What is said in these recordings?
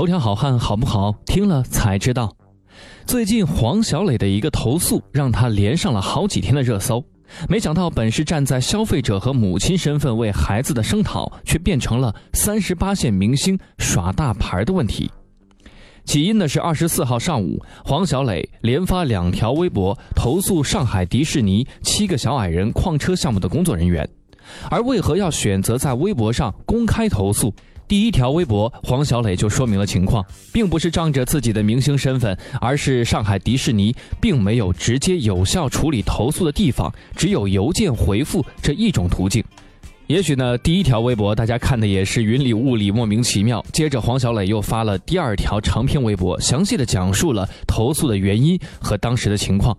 头条好汉好不好？听了才知道。最近黄小磊的一个投诉，让他连上了好几天的热搜。没想到，本是站在消费者和母亲身份为孩子的声讨，却变成了三十八线明星耍大牌的问题。起因呢是二十四号上午，黄小磊连发两条微博投诉上海迪士尼七个小矮人矿车项目的工作人员。而为何要选择在微博上公开投诉？第一条微博，黄小磊就说明了情况，并不是仗着自己的明星身份，而是上海迪士尼并没有直接有效处理投诉的地方，只有邮件回复这一种途径。也许呢，第一条微博大家看的也是云里雾里，莫名其妙。接着，黄小磊又发了第二条长篇微博，详细的讲述了投诉的原因和当时的情况。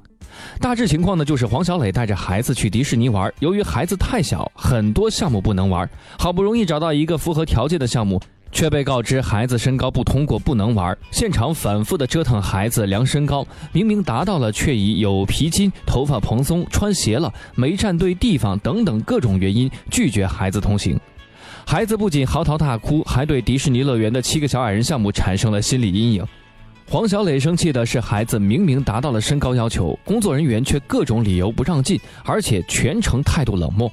大致情况呢，就是黄小磊带着孩子去迪士尼玩，由于孩子太小，很多项目不能玩。好不容易找到一个符合条件的项目，却被告知孩子身高不通过，不能玩。现场反复的折腾孩子量身高，明明达到了，却以有皮筋、头发蓬松、穿鞋了、没站对地方等等各种原因拒绝孩子通行。孩子不仅嚎啕大哭，还对迪士尼乐园的七个小矮人项目产生了心理阴影。黄小磊生气的是，孩子明明达到了身高要求，工作人员却各种理由不让进，而且全程态度冷漠。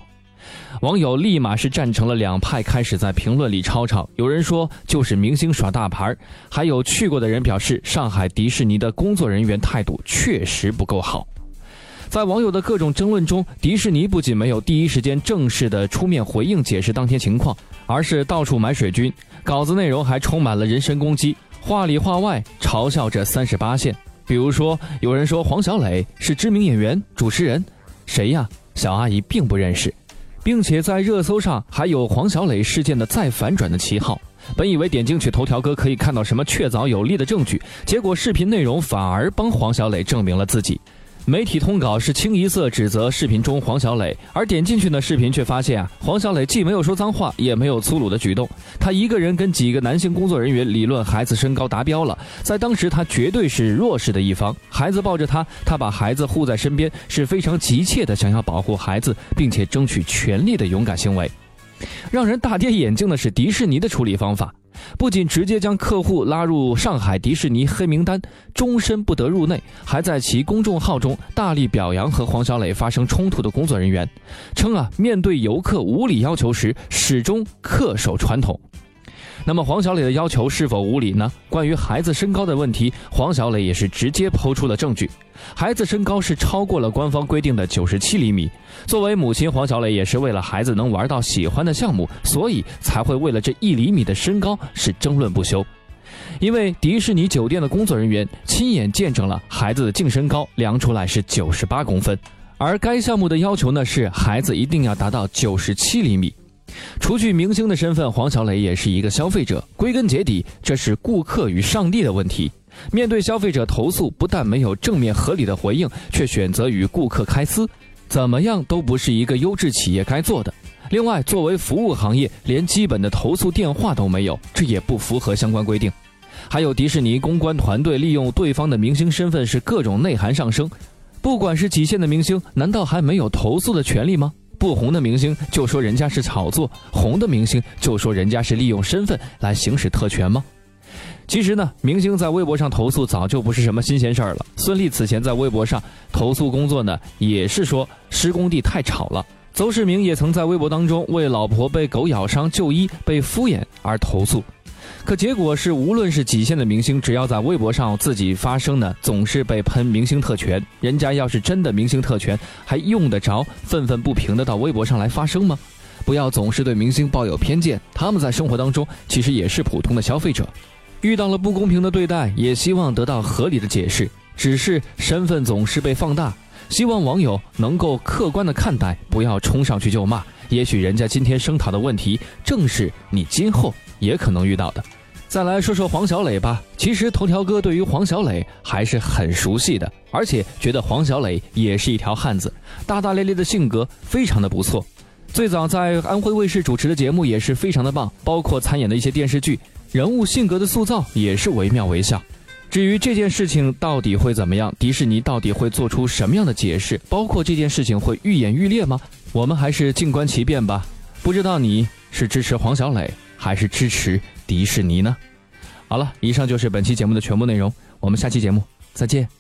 网友立马是站成了两派，开始在评论里吵吵。有人说就是明星耍大牌，还有去过的人表示，上海迪士尼的工作人员态度确实不够好。在网友的各种争论中，迪士尼不仅没有第一时间正式的出面回应解释当天情况，而是到处买水军，稿子内容还充满了人身攻击。话里话外嘲笑着三十八线，比如说有人说黄小磊是知名演员、主持人，谁呀？小阿姨并不认识，并且在热搜上还有黄小磊事件的再反转的旗号。本以为点进去头条哥可以看到什么确凿有力的证据，结果视频内容反而帮黄小磊证明了自己。媒体通稿是清一色指责视频中黄小磊，而点进去呢，视频却发现啊，黄小磊既没有说脏话，也没有粗鲁的举动，他一个人跟几个男性工作人员理论孩子身高达标了，在当时他绝对是弱势的一方，孩子抱着他，他把孩子护在身边，是非常急切的想要保护孩子，并且争取权利的勇敢行为。让人大跌眼镜的是迪士尼的处理方法。不仅直接将客户拉入上海迪士尼黑名单，终身不得入内，还在其公众号中大力表扬和黄小磊发生冲突的工作人员，称啊，面对游客无理要求时，始终恪守传统。那么黄小磊的要求是否无理呢？关于孩子身高的问题，黄小磊也是直接抛出了证据。孩子身高是超过了官方规定的九十七厘米。作为母亲，黄小磊也是为了孩子能玩到喜欢的项目，所以才会为了这一厘米的身高是争论不休。因为迪士尼酒店的工作人员亲眼见证了孩子的净身高量出来是九十八公分，而该项目的要求呢是孩子一定要达到九十七厘米。除去明星的身份，黄小磊也是一个消费者。归根结底，这是顾客与上帝的问题。面对消费者投诉，不但没有正面合理的回应，却选择与顾客开撕，怎么样都不是一个优质企业该做的。另外，作为服务行业，连基本的投诉电话都没有，这也不符合相关规定。还有迪士尼公关团队利用对方的明星身份，是各种内涵上升。不管是几线的明星，难道还没有投诉的权利吗？不红的明星就说人家是炒作，红的明星就说人家是利用身份来行使特权吗？其实呢，明星在微博上投诉早就不是什么新鲜事儿了。孙俪此前在微博上投诉工作呢，也是说施工地太吵了。邹市明也曾在微博当中为老婆被狗咬伤就医被敷衍而投诉。可结果是，无论是几线的明星，只要在微博上自己发声呢，总是被喷明星特权。人家要是真的明星特权，还用得着愤愤不平的到微博上来发声吗？不要总是对明星抱有偏见，他们在生活当中其实也是普通的消费者，遇到了不公平的对待，也希望得到合理的解释。只是身份总是被放大，希望网友能够客观的看待，不要冲上去就骂。也许人家今天声讨的问题，正是你今后也可能遇到的。再来说说黄小磊吧。其实头条哥对于黄小磊还是很熟悉的，而且觉得黄小磊也是一条汉子，大大咧咧的性格非常的不错。最早在安徽卫视主持的节目也是非常的棒，包括参演的一些电视剧，人物性格的塑造也是惟妙惟肖。至于这件事情到底会怎么样，迪士尼到底会做出什么样的解释，包括这件事情会愈演愈烈吗？我们还是静观其变吧。不知道你是支持黄小磊？还是支持迪士尼呢？好了，以上就是本期节目的全部内容，我们下期节目再见。